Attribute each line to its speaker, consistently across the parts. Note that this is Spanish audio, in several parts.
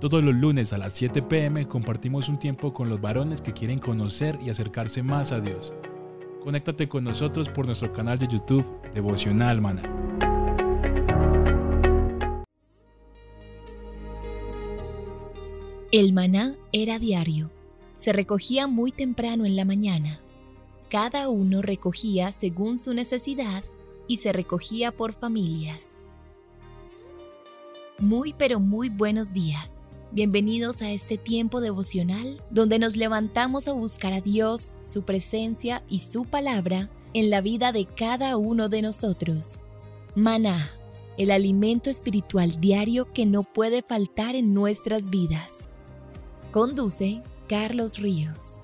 Speaker 1: Todos los lunes a las 7 pm compartimos un tiempo con los varones que quieren conocer y acercarse más a Dios. Conéctate con nosotros por nuestro canal de YouTube Devocional Maná.
Speaker 2: El maná era diario. Se recogía muy temprano en la mañana. Cada uno recogía según su necesidad y se recogía por familias. Muy pero muy buenos días. Bienvenidos a este tiempo devocional donde nos levantamos a buscar a Dios, su presencia y su palabra en la vida de cada uno de nosotros. Maná, el alimento espiritual diario que no puede faltar en nuestras vidas. Conduce Carlos Ríos.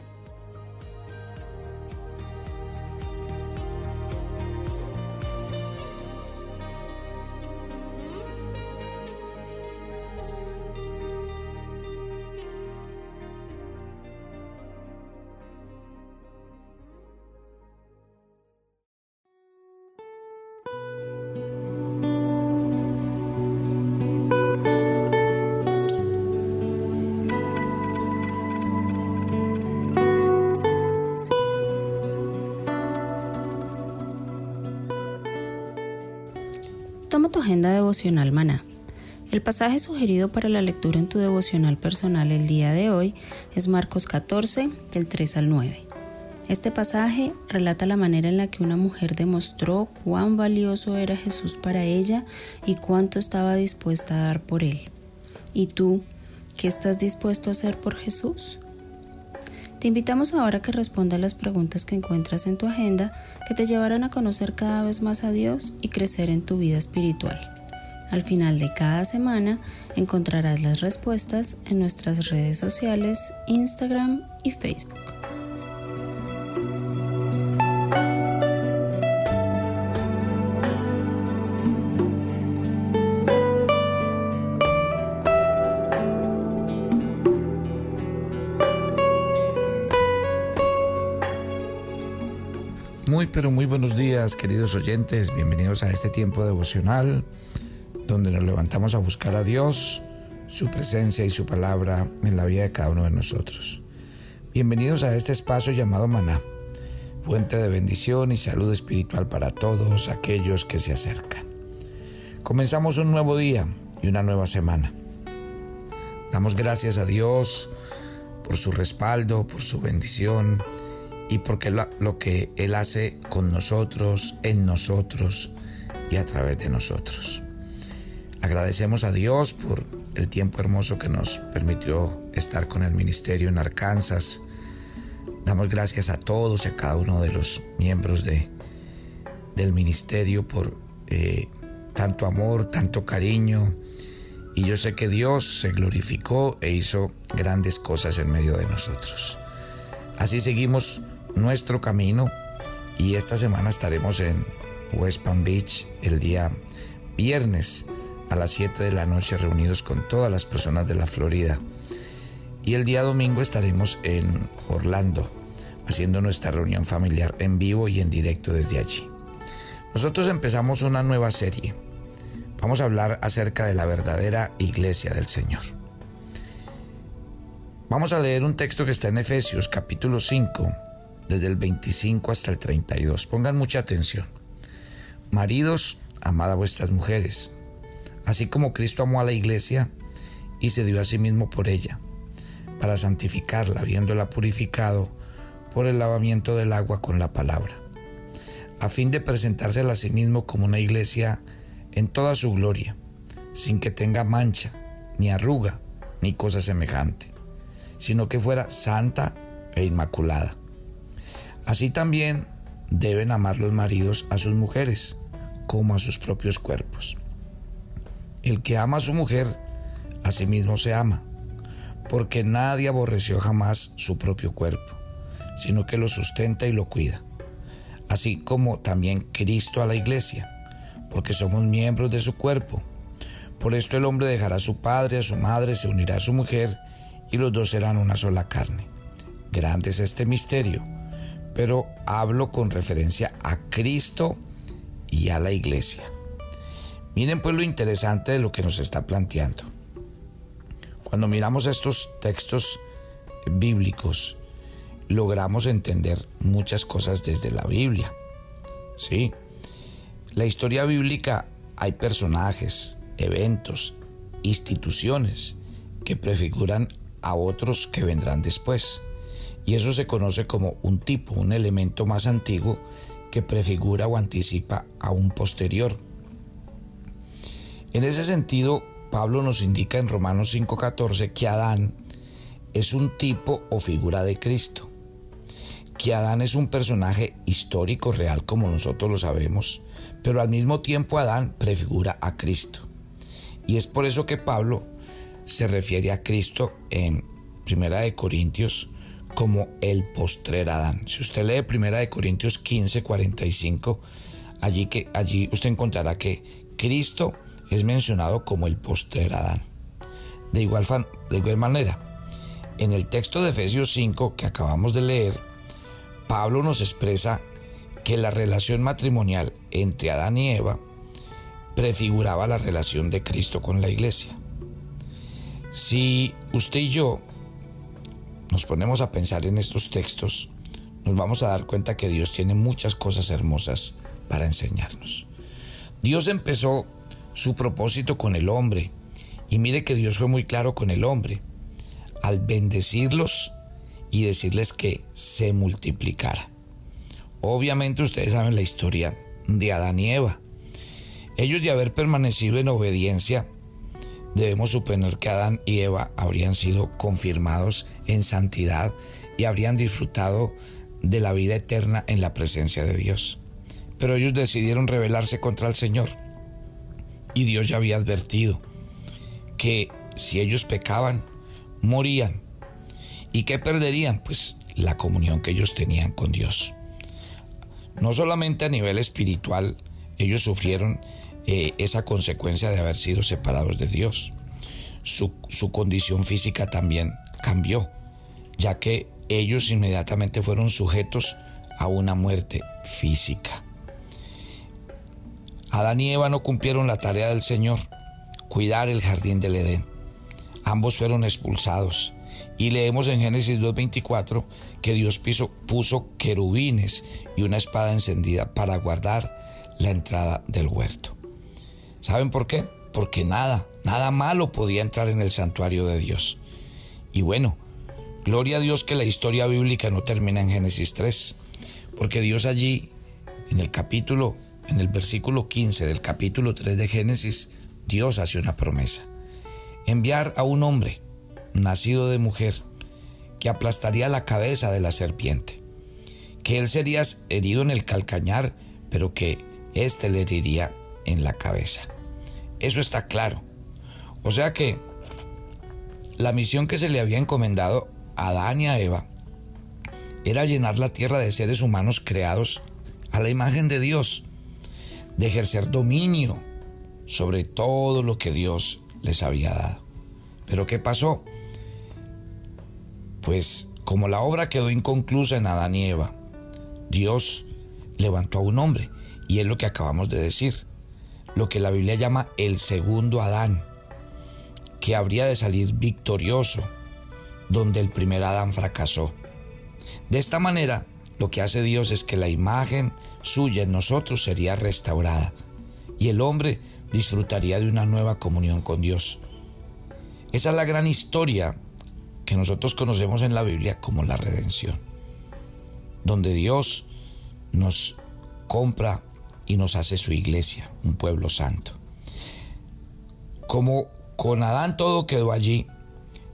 Speaker 3: El pasaje sugerido para la lectura en tu devocional personal el día de hoy es Marcos 14, del 3 al 9. Este pasaje relata la manera en la que una mujer demostró cuán valioso era Jesús para ella y cuánto estaba dispuesta a dar por él. ¿Y tú, qué estás dispuesto a hacer por Jesús? Te invitamos ahora a que respondas las preguntas que encuentras en tu agenda que te llevarán a conocer cada vez más a Dios y crecer en tu vida espiritual. Al final de cada semana encontrarás las respuestas en nuestras redes sociales, Instagram y Facebook.
Speaker 4: Muy pero muy buenos días queridos oyentes, bienvenidos a este tiempo devocional donde nos levantamos a buscar a Dios, su presencia y su palabra en la vida de cada uno de nosotros. Bienvenidos a este espacio llamado Maná, fuente de bendición y salud espiritual para todos aquellos que se acercan. Comenzamos un nuevo día y una nueva semana. Damos gracias a Dios por su respaldo, por su bendición, y porque lo, lo, que Él hace con nosotros, en nosotros y a través de nosotros. Agradecemos a Dios por el tiempo hermoso que nos permitió estar con el ministerio en Arkansas. Damos gracias a todos y a cada uno de los miembros de, del ministerio por eh, tanto amor, tanto cariño. Y yo sé que Dios se glorificó e hizo grandes cosas en medio de nosotros. Así seguimos nuestro camino y esta semana estaremos en West Palm Beach el día viernes a las 7 de la noche reunidos con todas las personas de la Florida y el día domingo estaremos en Orlando haciendo nuestra reunión familiar en vivo y en directo desde allí. Nosotros empezamos una nueva serie. Vamos a hablar acerca de la verdadera iglesia del Señor. Vamos a leer un texto que está en Efesios capítulo 5 desde el 25 hasta el 32. Pongan mucha atención. Maridos, amad a vuestras mujeres, así como Cristo amó a la iglesia y se dio a sí mismo por ella, para santificarla, habiéndola purificado por el lavamiento del agua con la palabra, a fin de presentársela a sí mismo como una iglesia en toda su gloria, sin que tenga mancha, ni arruga, ni cosa semejante, sino que fuera santa e inmaculada. Así también deben amar los maridos a sus mujeres como a sus propios cuerpos. El que ama a su mujer, a sí mismo se ama, porque nadie aborreció jamás su propio cuerpo, sino que lo sustenta y lo cuida, así como también Cristo a la iglesia, porque somos miembros de su cuerpo. Por esto el hombre dejará a su padre, a su madre, se unirá a su mujer, y los dos serán una sola carne. Grande es este misterio pero hablo con referencia a Cristo y a la iglesia. Miren pues lo interesante de lo que nos está planteando. Cuando miramos estos textos bíblicos, logramos entender muchas cosas desde la Biblia. Sí, la historia bíblica hay personajes, eventos, instituciones que prefiguran a otros que vendrán después. Y eso se conoce como un tipo, un elemento más antiguo que prefigura o anticipa a un posterior. En ese sentido, Pablo nos indica en Romanos 5:14 que Adán es un tipo o figura de Cristo, que Adán es un personaje histórico real como nosotros lo sabemos, pero al mismo tiempo Adán prefigura a Cristo. Y es por eso que Pablo se refiere a Cristo en Primera de Corintios como el postrer Adán. Si usted lee Primera de Corintios 15, 45, allí, que, allí usted encontrará que Cristo es mencionado como el postrer Adán. De igual, de igual manera, en el texto de Efesios 5 que acabamos de leer, Pablo nos expresa que la relación matrimonial entre Adán y Eva prefiguraba la relación de Cristo con la iglesia. Si usted y yo nos ponemos a pensar en estos textos, nos vamos a dar cuenta que Dios tiene muchas cosas hermosas para enseñarnos. Dios empezó su propósito con el hombre y mire que Dios fue muy claro con el hombre al bendecirlos y decirles que se multiplicara. Obviamente ustedes saben la historia de Adán y Eva. Ellos de haber permanecido en obediencia, debemos suponer que Adán y Eva habrían sido confirmados en santidad y habrían disfrutado de la vida eterna en la presencia de Dios. Pero ellos decidieron rebelarse contra el Señor. Y Dios ya había advertido que si ellos pecaban, morían. ¿Y qué perderían? Pues la comunión que ellos tenían con Dios. No solamente a nivel espiritual, ellos sufrieron eh, esa consecuencia de haber sido separados de Dios. Su, su condición física también cambió, ya que ellos inmediatamente fueron sujetos a una muerte física. Adán y Eva no cumplieron la tarea del Señor, cuidar el jardín del Edén. Ambos fueron expulsados. Y leemos en Génesis 2.24 que Dios puso, querubines y una espada encendida para guardar la entrada del huerto. ¿Saben por qué? Porque nada, nada malo podía entrar en el santuario de Dios. Y bueno, gloria a Dios que la historia bíblica no termina en Génesis 3, porque Dios allí, en el capítulo, en el versículo 15 del capítulo 3 de Génesis, Dios hace una promesa. Enviar a un hombre, nacido de mujer, que aplastaría la cabeza de la serpiente, que él sería herido en el calcañar, pero que éste le heriría en la cabeza. Eso está claro. O sea que la misión que se le había encomendado a Adán y a Eva era llenar la tierra de seres humanos creados a la imagen de Dios, de ejercer dominio sobre todo lo que Dios les había dado. Pero ¿qué pasó? Pues como la obra quedó inconclusa en Adán y Eva, Dios levantó a un hombre, y es lo que acabamos de decir, lo que la Biblia llama el segundo Adán, que habría de salir victorioso donde el primer Adán fracasó. De esta manera, lo que hace Dios es que la imagen suya en nosotros sería restaurada y el hombre disfrutaría de una nueva comunión con Dios. Esa es la gran historia que nosotros conocemos en la Biblia como la redención, donde Dios nos compra y nos hace su iglesia, un pueblo santo. Como con Adán todo quedó allí,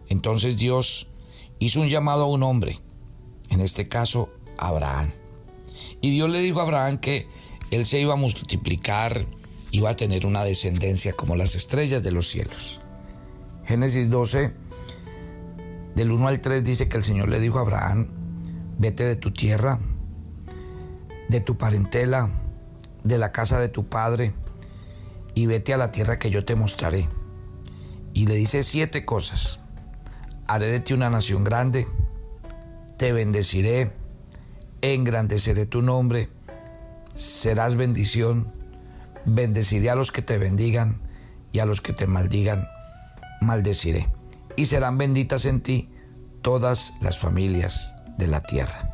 Speaker 4: entonces Dios hizo un llamado a un hombre, en este caso Abraham. Y Dios le dijo a Abraham que él se iba a multiplicar, iba a tener una descendencia como las estrellas de los cielos. Génesis 12, del 1 al 3 dice que el Señor le dijo a Abraham, vete de tu tierra, de tu parentela, de la casa de tu padre, y vete a la tierra que yo te mostraré. Y le dice siete cosas. Haré de ti una nación grande, te bendeciré, engrandeceré tu nombre, serás bendición, bendeciré a los que te bendigan y a los que te maldigan, maldeciré. y serán benditas en ti todas las familias de la tierra.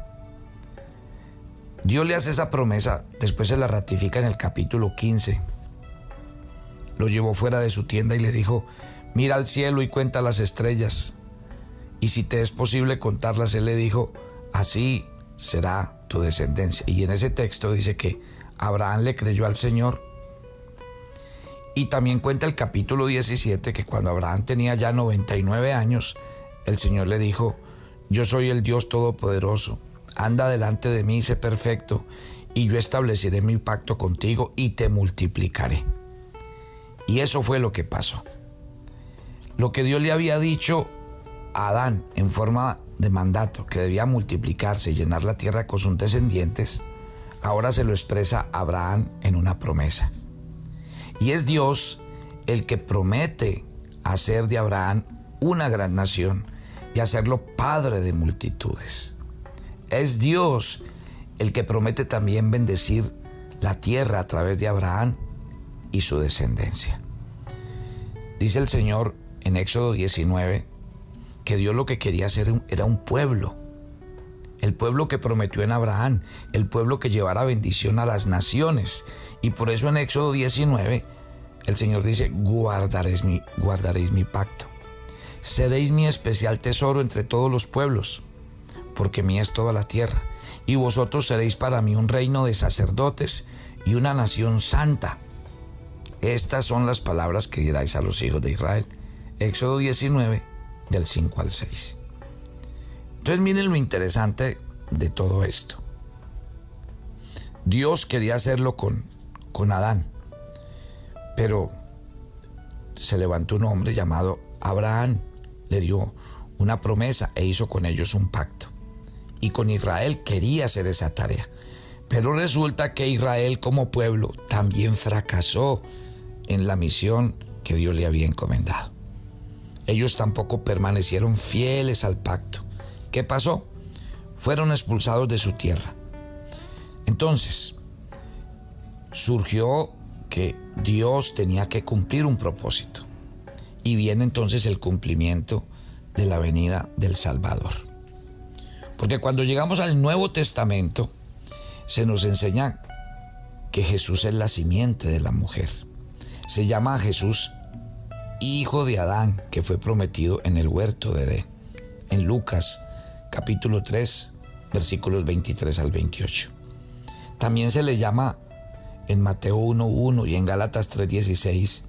Speaker 4: Dios le hace esa promesa, después se la ratifica en el capítulo 15. Lo llevó fuera de su tienda y le dijo, mira al cielo y cuenta las estrellas. Y si te es posible contarlas, él le dijo, así será tu descendencia. Y en ese texto dice que Abraham le creyó al Señor. Y también cuenta el capítulo 17 que cuando Abraham tenía ya 99 años, el Señor le dijo, yo soy el Dios Todopoderoso, anda delante de mí, sé perfecto, y yo estableceré mi pacto contigo y te multiplicaré. Y eso fue lo que pasó. Lo que Dios le había dicho a Adán en forma de mandato, que debía multiplicarse y llenar la tierra con sus descendientes, ahora se lo expresa Abraham en una promesa. Y es Dios el que promete hacer de Abraham una gran nación y hacerlo padre de multitudes. Es Dios el que promete también bendecir la tierra a través de Abraham y su descendencia. Dice el Señor en Éxodo 19 que Dios lo que quería hacer era un pueblo, el pueblo que prometió en Abraham, el pueblo que llevara bendición a las naciones. Y por eso en Éxodo 19 el Señor dice, guardaréis mi, guardaréis mi pacto. Seréis mi especial tesoro entre todos los pueblos, porque mía es toda la tierra, y vosotros seréis para mí un reino de sacerdotes y una nación santa. Estas son las palabras que diráis a los hijos de Israel. Éxodo 19, del 5 al 6. Entonces miren lo interesante de todo esto. Dios quería hacerlo con, con Adán, pero se levantó un hombre llamado Abraham, le dio una promesa e hizo con ellos un pacto. Y con Israel quería hacer esa tarea. Pero resulta que Israel como pueblo también fracasó en la misión que Dios le había encomendado. Ellos tampoco permanecieron fieles al pacto. ¿Qué pasó? Fueron expulsados de su tierra. Entonces, surgió que Dios tenía que cumplir un propósito. Y viene entonces el cumplimiento de la venida del Salvador. Porque cuando llegamos al Nuevo Testamento, se nos enseña que Jesús es la simiente de la mujer. Se llama Jesús hijo de Adán, que fue prometido en el huerto de Edén. En Lucas capítulo 3, versículos 23 al 28. También se le llama en Mateo 1.1 y en Gálatas 3.16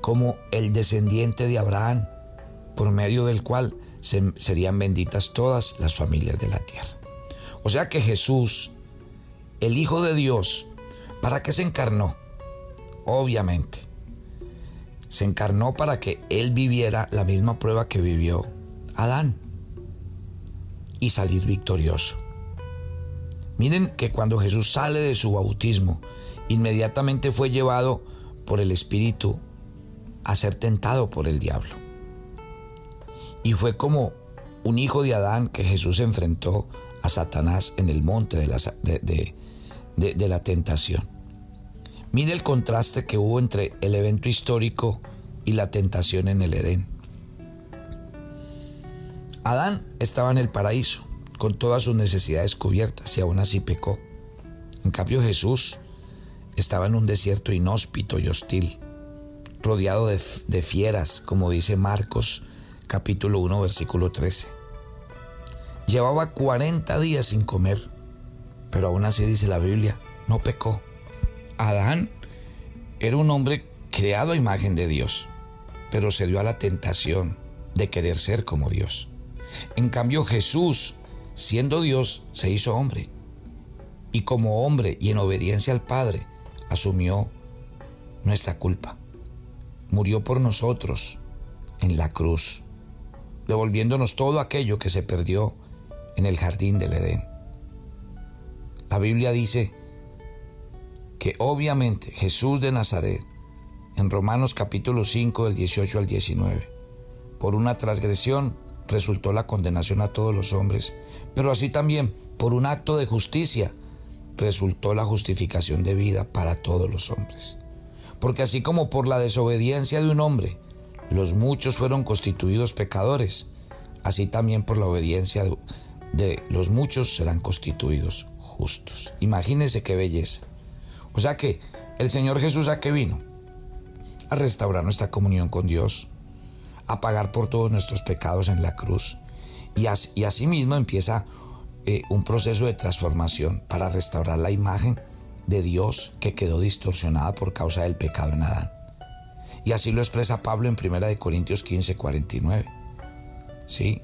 Speaker 4: como el descendiente de Abraham, por medio del cual serían benditas todas las familias de la tierra. O sea que Jesús, el Hijo de Dios, ¿para qué se encarnó? Obviamente, se encarnó para que Él viviera la misma prueba que vivió Adán y salir victorioso. Miren que cuando Jesús sale de su bautismo, inmediatamente fue llevado por el Espíritu a ser tentado por el diablo. Y fue como un hijo de Adán que Jesús enfrentó a Satanás en el monte de la, de, la tentación. Mire el contraste que hubo entre el evento histórico y la tentación en el Edén. Adán estaba en el paraíso, con todas sus necesidades cubiertas y aún así pecó. En cambio Jesús estaba en un desierto inhóspito y hostil, rodeado de, de fieras, como dice Marcos capítulo 1 versículo 13. Llevaba 40 días sin comer, pero aún así dice la Biblia, no pecó. Adán era un hombre creado a imagen de Dios, pero se dio a la tentación de querer ser como Dios. En cambio Jesús, siendo Dios, se hizo hombre. Y como hombre y en obediencia al Padre, asumió nuestra culpa. Murió por nosotros en la cruz, devolviéndonos todo aquello que se perdió en el jardín del Edén. La Biblia dice que obviamente Jesús de Nazaret, en Romanos capítulo 5 del 18 al 19, por una transgresión resultó la condenación a todos los hombres, pero así también por un acto de justicia resultó la justificación de vida para todos los hombres. Porque así como por la desobediencia de un hombre los muchos fueron constituidos pecadores, así también por la obediencia de, los muchos serán constituidos justos. Imagínense qué belleza. O sea que el Señor Jesús a qué vino? A restaurar nuestra comunión con Dios, a pagar por todos nuestros pecados en la cruz. Y, así, asimismo empieza eh, un proceso de transformación para restaurar la imagen de Dios que quedó distorsionada por causa del pecado en Adán. Y así lo expresa Pablo en 1 Corintios 15, 49. ¿Sí?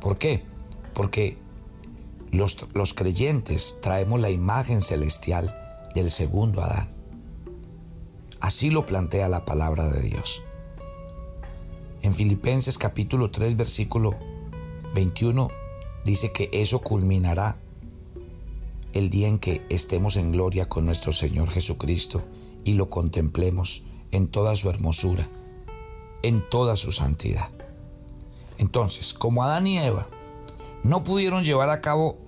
Speaker 4: ¿Por qué? Porque los, los creyentes traemos la imagen celestial del segundo Adán. Así lo plantea la palabra de Dios. En Filipenses capítulo 3 versículo 21 dice que eso culminará el día en que estemos en gloria con nuestro Señor Jesucristo y lo contemplemos en toda su hermosura, en toda su santidad. Entonces, como Adán y Eva no pudieron llevar a cabo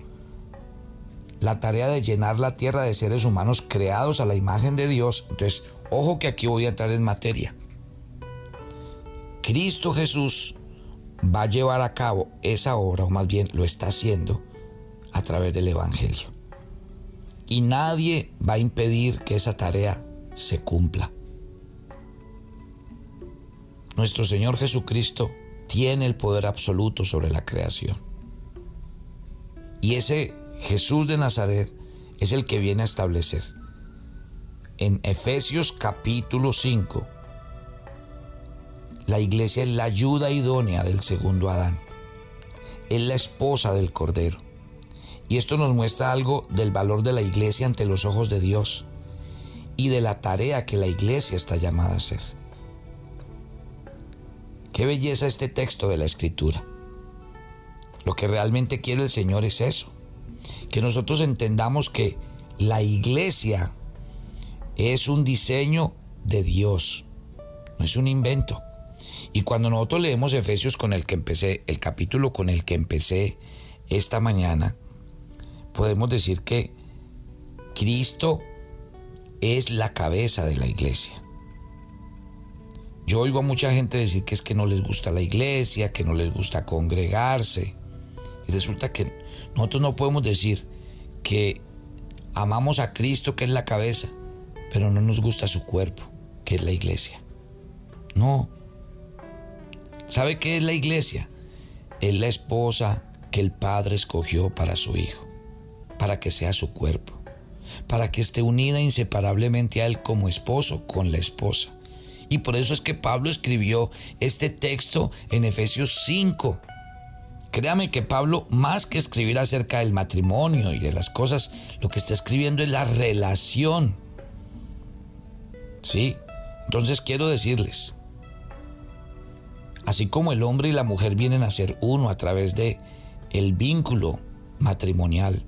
Speaker 4: la tarea de llenar la tierra de seres humanos creados a la imagen de Dios, entonces, ojo que aquí voy a entrar en materia. Cristo Jesús va a llevar a cabo esa obra, o más bien lo está haciendo, a través del Evangelio. Y nadie va a impedir que esa tarea se cumpla. Nuestro Señor Jesucristo tiene el poder absoluto sobre la creación. Y ese Jesús de Nazaret es el que viene a establecer. En Efesios capítulo 5, la iglesia es la ayuda idónea del segundo Adán. Es la esposa del Cordero. Y esto nos muestra algo del valor de la iglesia ante los ojos de Dios y de la tarea que la iglesia está llamada a hacer. Qué belleza este texto de la escritura. Lo que realmente quiere el Señor es eso, que nosotros entendamos que la iglesia es un diseño de Dios, no es un invento. Y cuando nosotros leemos Efesios con el que empecé, el capítulo con el que empecé esta mañana, podemos decir que Cristo es la cabeza de la iglesia. Yo oigo a mucha gente decir que es que no les gusta la iglesia, que no les gusta congregarse. Y resulta que nosotros no podemos decir que amamos a Cristo, que es la cabeza, pero no nos gusta su cuerpo, que es la iglesia. No. ¿Sabe qué es la iglesia? Es la esposa que el Padre escogió para su Hijo, para que sea su cuerpo, para que esté unida inseparablemente a Él como esposo con la esposa y por eso es que Pablo escribió este texto en Efesios 5. Créame que Pablo, más que escribir acerca del matrimonio y de las cosas, lo que está escribiendo es la relación. ¿Sí? Entonces quiero decirles, así como el hombre y la mujer vienen a ser uno a través de el vínculo matrimonial,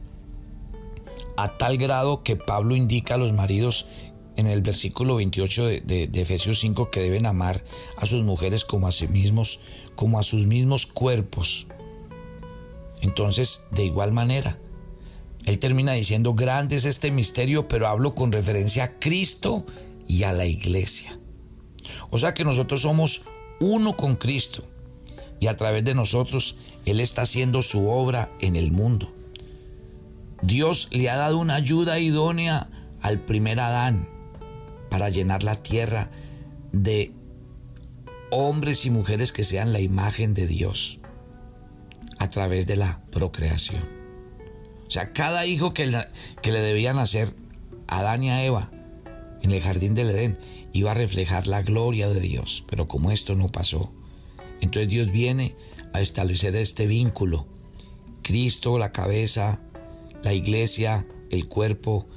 Speaker 4: a tal grado que Pablo indica a los maridos en el versículo 28 de, Efesios 5 que deben amar a sus mujeres como a sí mismos, como a sus mismos cuerpos. Entonces, de igual manera, él termina diciendo, grande es este misterio, pero hablo con referencia a Cristo y a la iglesia. O sea que nosotros somos uno con Cristo y a través de nosotros Él está haciendo su obra en el mundo. Dios le ha dado una ayuda idónea al primer Adán, para llenar la tierra de hombres y mujeres que sean la imagen de Dios a través de la procreación. O sea, cada hijo que, que le debían hacer a Adán y a Eva en el jardín del Edén iba a reflejar la gloria de Dios. Pero como esto no pasó, entonces Dios viene a establecer este vínculo. Cristo, la cabeza, la iglesia, el cuerpo,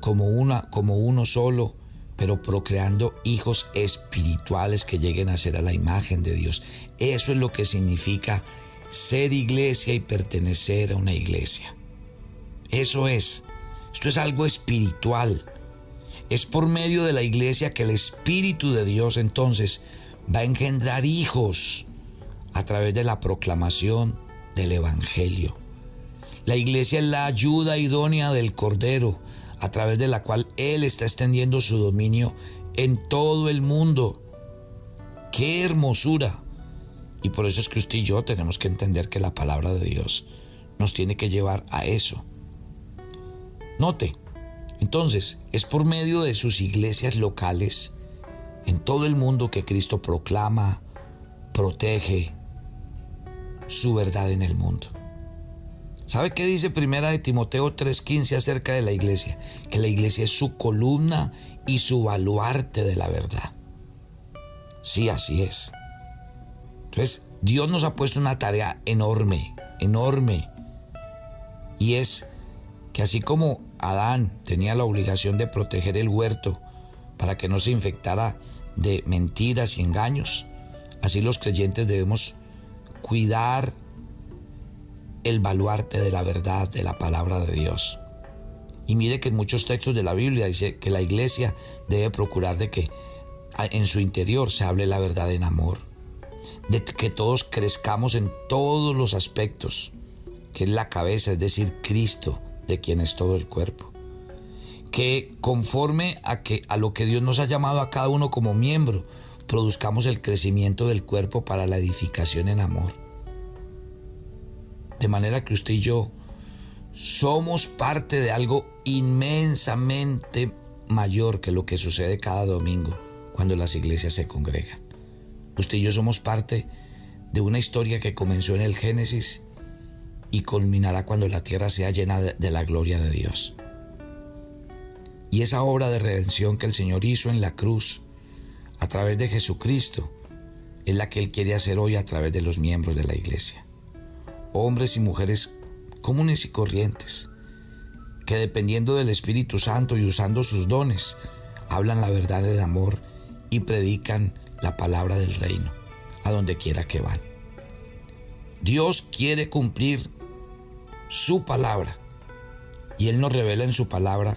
Speaker 4: como, una, como uno solo, pero procreando hijos espirituales que lleguen a ser a la imagen de Dios. Eso es lo que significa ser iglesia y pertenecer a una iglesia. Eso es. Esto es algo espiritual. Es por medio de la iglesia que el Espíritu de Dios entonces va a engendrar hijos a través de la proclamación del Evangelio. La iglesia es la ayuda idónea del Cordero a través de la cual Él está extendiendo su dominio en todo el mundo. ¡Qué hermosura! Y por eso es que usted y yo tenemos que entender que la palabra de Dios nos tiene que llevar a eso. Note, entonces, es por medio de sus iglesias locales en todo el mundo que Cristo proclama, protege su verdad en el mundo. ¿Sabe qué dice primera de Timoteo 3:15 acerca de la iglesia? Que la iglesia es su columna y su baluarte de la verdad. Sí, así es. Entonces, Dios nos ha puesto una tarea enorme, enorme. Y es que así como Adán tenía la obligación de proteger el huerto para que no se infectara de mentiras y engaños, así los creyentes debemos cuidar el baluarte de la verdad, de la palabra de Dios. Y mire que en muchos textos de la Biblia dice que la iglesia debe procurar de que en su interior se hable la verdad en amor, de que todos crezcamos en todos los aspectos, que es la cabeza, es decir, Cristo, de quien es todo el cuerpo. Que conforme a, que, a lo que Dios nos ha llamado a cada uno como miembro, produzcamos el crecimiento del cuerpo para la edificación en amor. De manera que usted y yo somos parte de algo inmensamente mayor que lo que sucede cada domingo cuando las iglesias se congregan. Usted y yo somos parte de una historia que comenzó en el Génesis y culminará cuando la tierra sea llena de, la gloria de Dios. Y esa obra de redención que el Señor hizo en la cruz a través de Jesucristo es la que Él quiere hacer hoy a través de los miembros de la iglesia. Hombres y mujeres comunes y corrientes, que dependiendo del Espíritu Santo y usando sus dones, hablan la verdad de amor y predican la palabra del reino a donde quiera que van. Dios quiere cumplir su palabra y Él nos revela en su palabra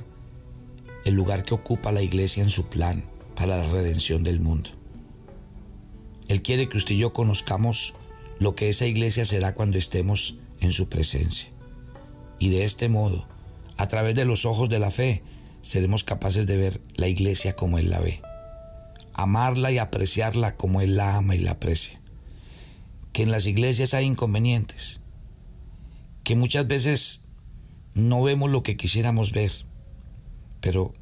Speaker 4: el lugar que ocupa la iglesia en su plan para la redención del mundo. Él quiere que usted y yo conozcamos lo que esa iglesia será cuando estemos en su presencia. Y de este modo, a través de los ojos de la fe, seremos capaces de ver la iglesia como Él la ve, amarla y apreciarla como Él la ama y la aprecia. Que en las iglesias hay inconvenientes, que muchas veces no vemos lo que quisiéramos ver, pero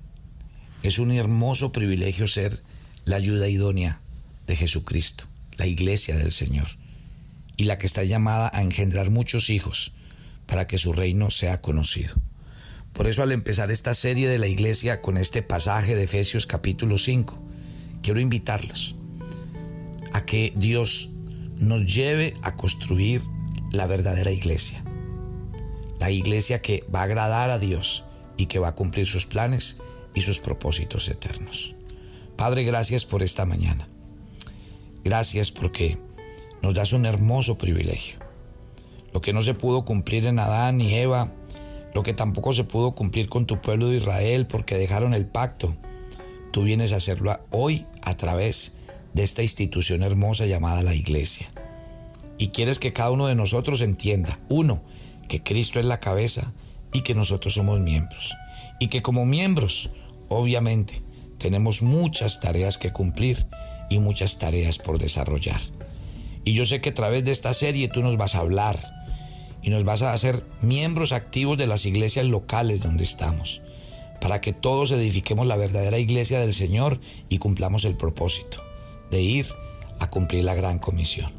Speaker 4: es un hermoso privilegio ser la ayuda idónea de Jesucristo, la iglesia del Señor, y la que está llamada a engendrar muchos hijos para que su reino sea conocido. Por eso al empezar esta serie de la iglesia con este pasaje de Efesios capítulo 5, quiero invitarlos a que Dios nos lleve a construir la verdadera iglesia. La iglesia que va a agradar a Dios y que va a cumplir sus planes y sus propósitos eternos. Padre, gracias por esta mañana. Gracias porque nos das un hermoso privilegio lo que no se pudo cumplir en Adán y Eva, lo que tampoco se pudo cumplir con tu pueblo de Israel porque dejaron el pacto. Tú vienes a hacerlo hoy a través de esta institución hermosa llamada la iglesia. Y quieres que cada uno de nosotros entienda, uno, que Cristo es la cabeza y que nosotros somos miembros. Y que como miembros, obviamente, tenemos muchas tareas que cumplir y muchas tareas por desarrollar. Y yo sé que a través de esta serie tú nos vas a hablar y nos vas a hacer miembros activos de las iglesias locales donde estamos, para que todos edifiquemos la verdadera iglesia del Señor y cumplamos el propósito de ir a cumplir la gran comisión.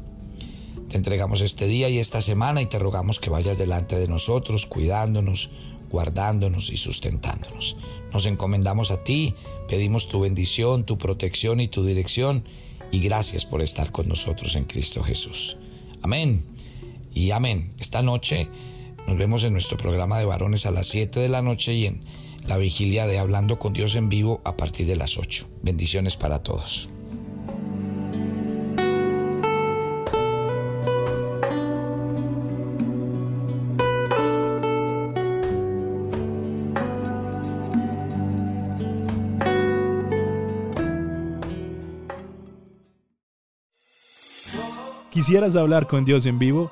Speaker 4: Te entregamos este día y esta semana y te rogamos que vayas delante de nosotros, cuidándonos, guardándonos y sustentándonos. Nos encomendamos a ti, pedimos tu bendición, tu protección y tu dirección y gracias por estar con nosotros en Cristo Jesús. Amén y amén. Esta noche nos vemos en nuestro programa de varones a las 7 de la noche y en la vigilia de Hablando con Dios en vivo a partir de las 8. Bendiciones para todos.
Speaker 1: ¿Quisieras hablar con Dios en vivo?